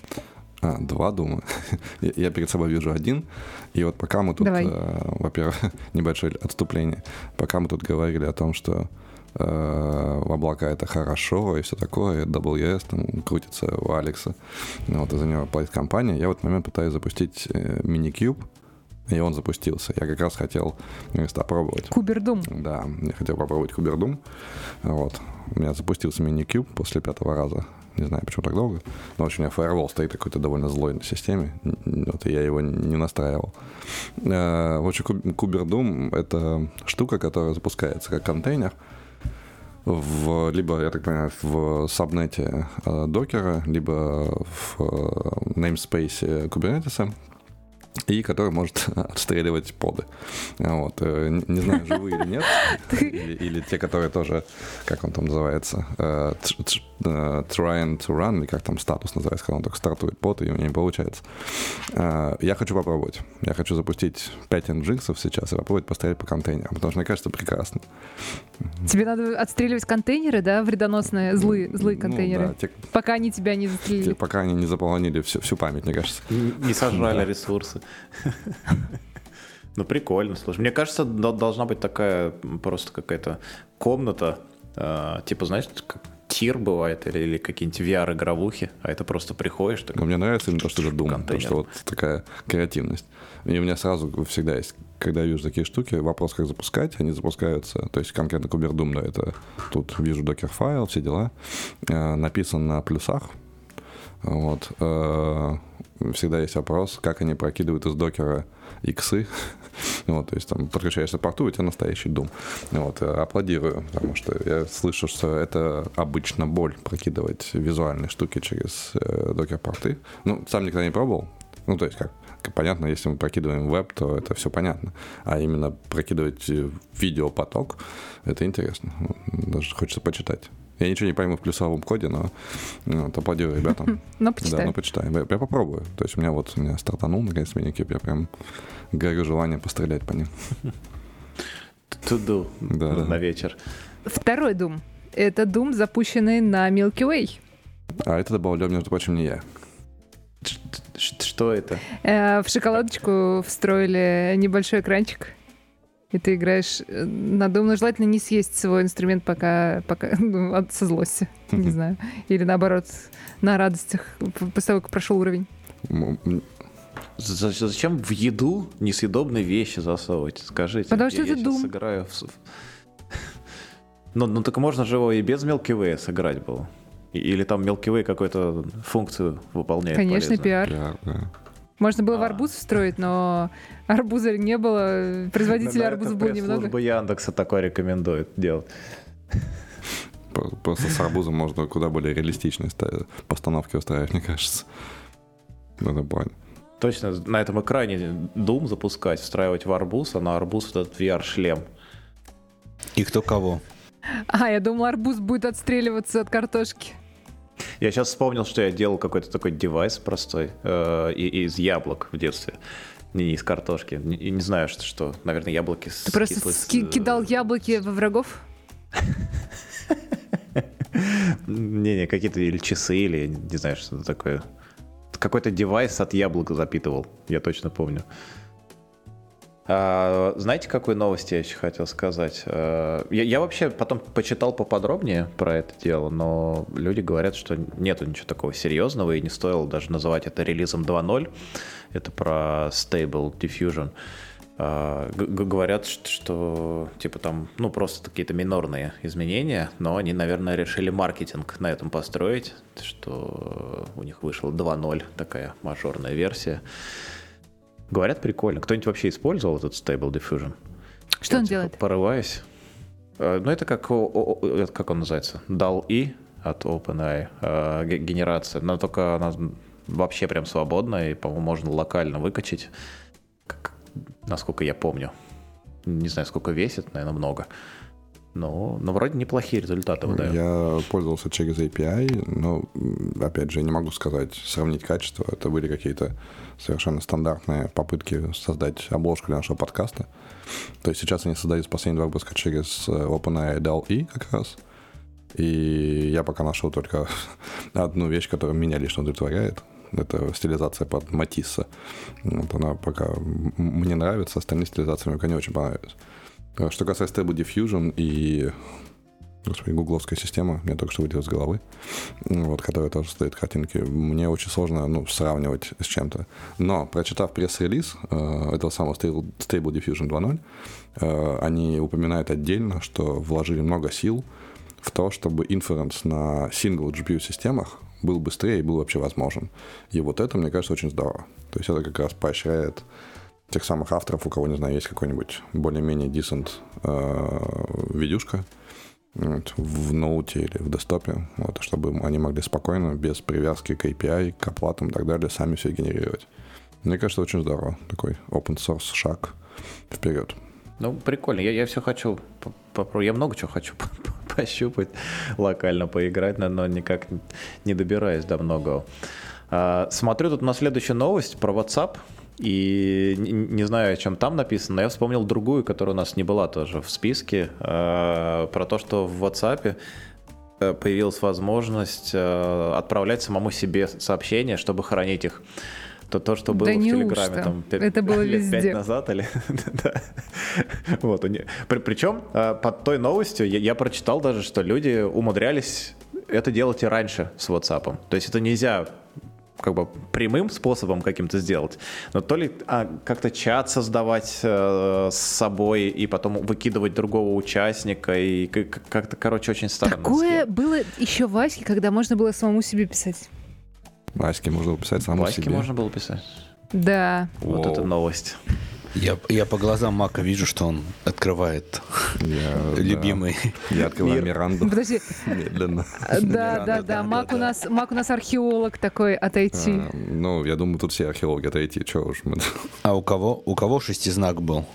А, два дума. <laughs> Я перед собой вижу один. И вот пока мы тут, э, во-первых, <laughs> небольшое отступление, пока мы тут говорили о том, что э, облака это хорошо и все такое, AWS там крутится у Алекса, вот, и за него платит компания, я в этот момент пытаюсь запустить э, Minikube, и он запустился. Я как раз хотел место попробовать. Кубердум. Да, я хотел попробовать Кубердум. Вот. У меня запустился мини-куб после пятого раза. Не знаю, почему так долго. Но, общем, у меня фаервол стоит какой-то довольно злой на системе. Вот, и я его не настраивал. Э, в общем, Кубердум — это штука, которая запускается как контейнер. в, либо, я так понимаю, в сабнете э, докера, либо в э, namespace Kubernetes, и который может <laughs> отстреливать поды. Вот. Э, не знаю, живые или нет, <laughs> или, или те, которые тоже, как он там называется, uh, trying to run, или как там статус называется, когда он только стартует под, и у него не получается. Uh, я хочу попробовать. Я хочу запустить 5 nginx сейчас и попробовать пострелять по контейнерам, потому что мне кажется прекрасно. Тебе надо отстреливать контейнеры, да, вредоносные, злые, злые контейнеры, ну, да, те, пока они тебя не застрелили. Пока они не заполонили всю, всю память, мне кажется. Не сожрали ресурсы. Ну, прикольно, слушай. Мне кажется, должна быть такая просто какая-то комната, э, типа, знаешь, тир бывает или, или какие-нибудь VR-игровухи, а это просто приходишь. Так, Но мне нравится именно то, что это Doom, то, что вот такая креативность. И у меня сразу всегда есть, когда я вижу такие штуки, вопрос, как запускать, они запускаются, то есть конкретно Kuberdoom, да, это тут вижу докер-файл, все дела, э, написан на плюсах, вот, э, всегда есть вопрос, как они прокидывают из докера иксы. Вот, то есть там подключаешься к порту, у тебя настоящий дом. Вот, аплодирую, потому что я слышу, что это обычно боль прокидывать визуальные штуки через э, докер-порты. Ну, сам никогда не пробовал. Ну, то есть как, понятно, если мы прокидываем веб, то это все понятно. А именно прокидывать видеопоток, это интересно. Даже хочется почитать. Я ничего не пойму в плюсовом коде, но ну, аплодирую ребятам. <laughs> Ну, почитай. Да, ну, почитай. Я, я попробую. То есть у меня вот у меня стартанул наконец миникип, я прям горю желание пострелять по ним. <laughs> To да, на вечер. Второй Doom. Это Doom, запущенный на Milky Way. А это добавлял, между прочим, не я. Что это? Э, в шоколадочку встроили небольшой экранчик и ты играешь э, на дом, но желательно не съесть свой инструмент пока, пока <laughs> ну, от, со злости, не знаю. Или наоборот, на радостях, после того, как прошел уровень. Зачем в еду несъедобные вещи засовывать? Скажите. Потому что я это Doom. сыграю в... <laughs> Ну, ну так можно же его и без Milky Way сыграть было. Или там Milky Way какую-то функцию выполняет Конечно, пиар. пиар да. Можно было а. в арбуз встроить, но арбуза не было, производителей арбузов было немного. Служба Яндекса такое рекомендует делать. Просто с арбузом можно куда более реалистичные постановки устраивать, мне кажется. Ну, это понял. Точно, на этом экране Doom запускать, встраивать в арбуз, а на арбуз этот VR-шлем. И кто кого? А, я думал, арбуз будет отстреливаться от картошки. Я сейчас вспомнил, что я делал какой-то такой девайс простой э, из яблок в детстве. Не из картошки. Не, не знаю, что, что. Наверное, яблоки с Ты просто кислой... ски- кидал яблоки во врагов? Не-не, какие-то или часы, или не знаю, что это такое. Какой-то девайс от яблока запитывал, я точно помню. А, знаете, какую новость я еще хотел сказать? А, я, я вообще потом почитал поподробнее про это дело, но люди говорят, что нету ничего такого серьезного, и не стоило даже называть это релизом 2.0. Это про Stable Diffusion. А, говорят, что, что типа там, ну, просто какие-то минорные изменения, но они, наверное, решили маркетинг на этом построить, что у них вышла 2.0, такая мажорная версия. Говорят, прикольно. Кто-нибудь вообще использовал этот Stable Diffusion? Что Я, он типа, делает? Порываюсь. Э, ну, это как, как он называется? DAL-E от OpenAI. Э, генерация. Но только она вообще прям свободная, и, по-моему, можно локально выкачать, как, насколько я помню. Не знаю, сколько весит, наверное, много. Но, но вроде неплохие результаты выдают. Я пользовался через API, но, опять же, не могу сказать, сравнить качество. Это были какие-то совершенно стандартные попытки создать обложку для нашего подкаста. То есть сейчас они создают последний два выпуска через э, OpenAI DAL-E как раз. И я пока нашел только <laughs> одну вещь, которая меня лично удовлетворяет. Это стилизация под Матисса. Вот она пока мне нравится, остальные стилизации мне пока не очень понравились. А что касается Stable Diffusion и господи, гугловская система, мне только что вылетела с головы, вот, которая тоже стоит картинки, мне очень сложно ну, сравнивать с чем-то. Но, прочитав пресс-релиз э, этого самого Stable, Stable Diffusion 2.0, э, они упоминают отдельно, что вложили много сил в то, чтобы инференс на single GPU-системах был быстрее и был вообще возможен. И вот это, мне кажется, очень здорово. То есть это как раз поощряет тех самых авторов, у кого, не знаю, есть какой-нибудь более-менее decent э, видюшка, вот, в ноуте или в десктопе, вот, чтобы они могли спокойно, без привязки к API, к оплатам и так далее, сами все генерировать. Мне кажется, очень здорово. Такой open source шаг вперед. Ну, прикольно. Я, я все хочу попробовать. Я много чего хочу <laughs> пощупать, локально поиграть, но никак не добираюсь до многого. А, смотрю тут на следующую новость про WhatsApp. И не, знаю, о чем там написано, но я вспомнил другую, которая у нас не была тоже в списке, э, про то, что в WhatsApp э, появилась возможность э, отправлять самому себе сообщения, чтобы хранить их. То, то что было да в Телеграме там, 5, Это было лет везде. 5 назад или... <laughs> вот, При, причем под той новостью я, я прочитал даже, что люди умудрялись это делать и раньше с WhatsApp. То есть это нельзя как бы прямым способом каким-то сделать, но то ли а, как-то чат создавать э, с собой и потом выкидывать другого участника и как-то, короче, очень странно. Такое было еще в Аське, когда можно было самому себе писать. В Аське можно было писать самому в себе. можно было писать. Да. Вот Воу. это новость. Я, я по глазам Мака вижу, что он открывает Я, <laughs> да. любимый. Я открываю Мир. Миранду Подожди. медленно. Да, да, да, да. Мак да, у да. нас, Мак у нас археолог такой от IT. А, Ну, я думаю, тут все археологи отойти. Че уж мы... А у кого? У кого шестизнак был?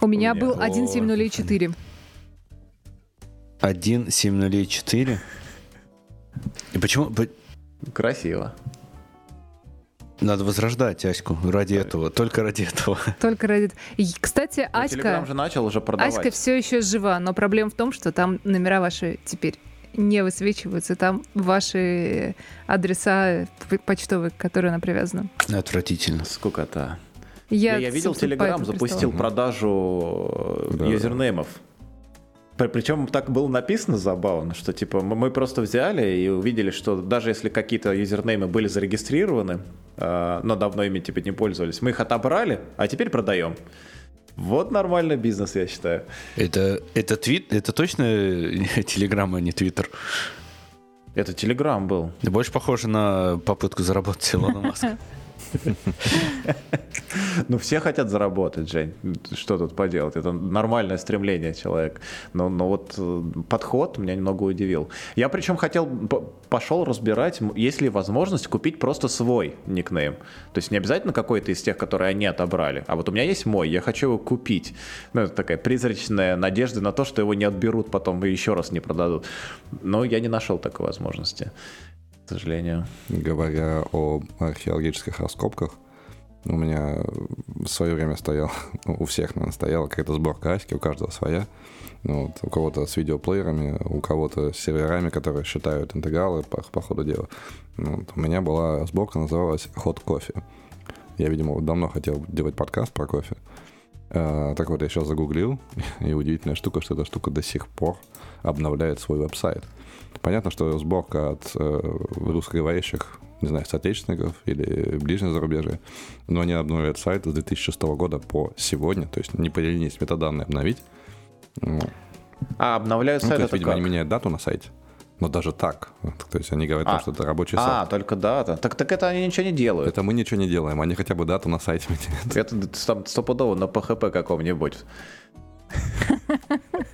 У меня был 1704. 1, 7 нулей 4. И почему? по- Красиво. Надо возрождать Аську ради этого, только ради этого. <laughs> Только ради... И, Кстати, Ну, Телеграм Аська, же начал уже продавать. Аська все еще жива, но проблема в том, что там номера ваши теперь не высвечиваются, там ваши адреса почтовые, к которым она привязана. Отвратительно. Сколько-то. Я, я видел, собственно, Телеграм запустил продажу э, Да. юзернеймов. При- Причем так было написано забавно, что типа мы просто взяли и увидели, что даже если какие-то юзернеймы были зарегистрированы, э, но давно ими типа не пользовались, мы их отобрали, а теперь продаем. Вот нормальный бизнес, я считаю. Это, это твит, это точно <laughs> Телеграм, а не Твиттер? Это Телеграм был. Больше похоже на попытку заработать Илона Маска. <laughs> <laughs> Ну, все хотят заработать, Жень. Что тут поделать? Это нормальное стремление человека. Но, но вот э, подход меня немного удивил. Я причем хотел, пошел разбирать, есть ли возможность купить просто свой никнейм. То есть не обязательно какой-то из тех, которые они отобрали. А вот у меня есть мой, я хочу его купить. Ну, это такая призрачная надежда на то, что его не отберут потом и еще раз не продадут. Но я не нашел такой возможности, к сожалению. Говоря о археологических раскопках, у меня в свое время стоял, <laughs> у всех, наверное, стояла какая-то сборка аськи, у каждого своя. Ну, вот, у кого-то с видеоплеерами, у кого-то с серверами, которые считают интегралы по, по ходу дела. Ну, вот у меня была сборка, называлась Hot Coffee. Я, видимо, давно хотел делать подкаст про кофе. А, так вот, я сейчас загуглил, <laughs> и удивительная штука, что эта штука до сих пор обновляет свой веб-сайт. Понятно, что сборка от э, русскоговорящих, не знаю, соотечественников или ближнего зарубежья, но они обновляют сайт с 2006 года по сегодня, то есть не поленились метаданные обновить. Ну, А, обновляют ну, сайт, то есть, это видимо, как? они меняют дату на сайте. Но даже так. То есть они говорят, А. что это рабочий А, сайт. только дата. Так, так это они ничего не делают. Это мы ничего не делаем, они хотя бы дату на сайте меняют. Это там стопудово на PHP каком-нибудь. <laughs>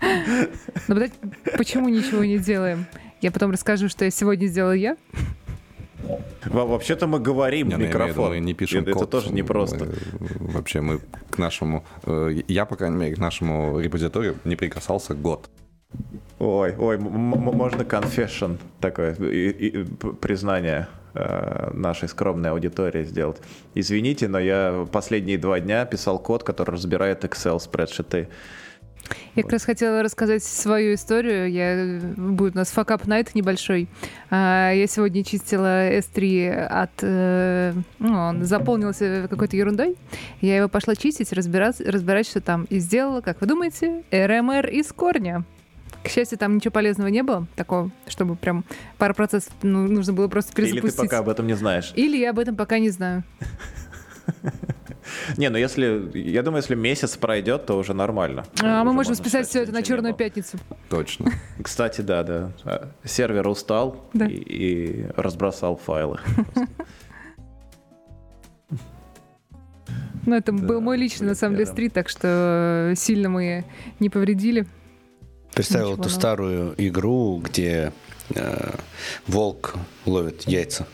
Ну, подожди, почему ничего не делаем? Я потом расскажу, что я сегодня сделала я. Во- Вообще-то мы говорим Не, в ну, я микрофон. мы не пишем это, это код. тоже непросто. Мы- вообще мы к нашему... э, Я, по крайней мере, к нашему репозиторию не прикасался год. Ой, ой, можно confession такое, и- и- признание э, нашей скромной аудитории сделать. Извините, но я последние два дня писал код, который разбирает Excel Я как раз хотела рассказать свою историю. Я, будет у нас факап найт небольшой. А, Я сегодня чистила S3 от... э, Ну, он заполнился какой-то ерундой. Я его пошла чистить, разбирать, разбирать, что там. И сделала, как вы думаете, РМР из корня. К счастью, там ничего полезного не было, такого, чтобы прям пару процессов ну, нужно было просто Или ты перезапустить. пока об этом не знаешь. Или я об этом пока не знаю. <laughs> <laughs> Не, ну если, я думаю, если месяц пройдет, то уже нормально. А, мы можем списать все это на Черную пятницу. Точно. <laughs> Кстати, да, да. А, Сервер устал Да. И, и разбросал файлы. <laughs> Ну, это Да, был мой личный, на самом деле, стрит, так что сильно мы не повредили. Представил Ничего эту нового. старую игру, где э, волк ловит яйца.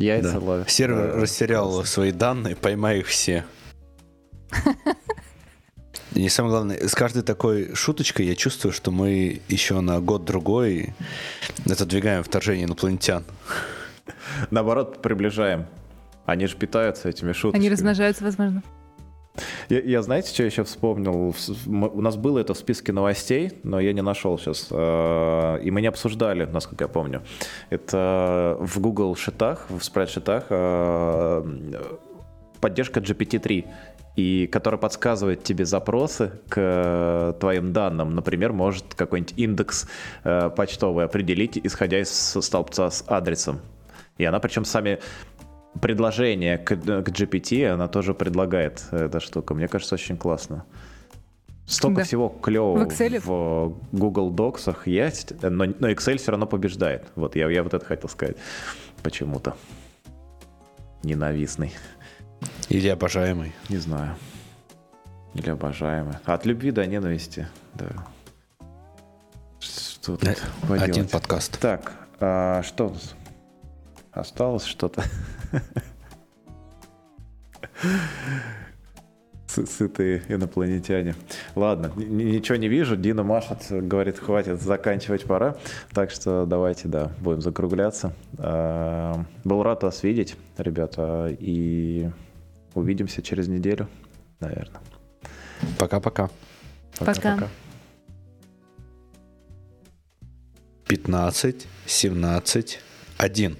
Яйца Да. ловят. Сервер Да. растерял свои данные, поймай их все. <laughs> И самое главное, с каждой такой шуточкой я чувствую, что мы еще на год-другой отодвигаем вторжение инопланетян. Наоборот, приближаем. Они же питаются этими шутками. Они размножаются, возможно. Я, я знаете, что еще вспомнил? У нас было это в списке новостей, но я не нашел сейчас. Э, И мы не обсуждали, насколько я помню. Это в Google шитах, в спрайт-шитах э, поддержка GPT-3, и которая подсказывает тебе запросы к твоим данным. Например, может какой-нибудь индекс э, почтовый определить, исходя из столбца с адресом. И она причем сами предложение к, к GPT, она тоже предлагает эта штука. Мне кажется, очень классно. Столько Да. всего клевого В Excel? в Google Docs есть, но, но Excel все равно побеждает. Вот я, я вот это хотел сказать. Почему-то. Ненавистный. Или обожаемый. Не знаю. Или обожаемый. От любви до ненависти. Да. Что тут Э, поделать? Один подкаст. Так, а что у нас? Осталось что-то? Сы- Сытые инопланетяне. Ладно, ничего не вижу. Дина машет, говорит, хватит, заканчивать пора. Так что давайте, да, будем закругляться. А, Был рад вас видеть, ребята, и увидимся через неделю, наверное. Пока-пока. Пока. 15, 17, 1.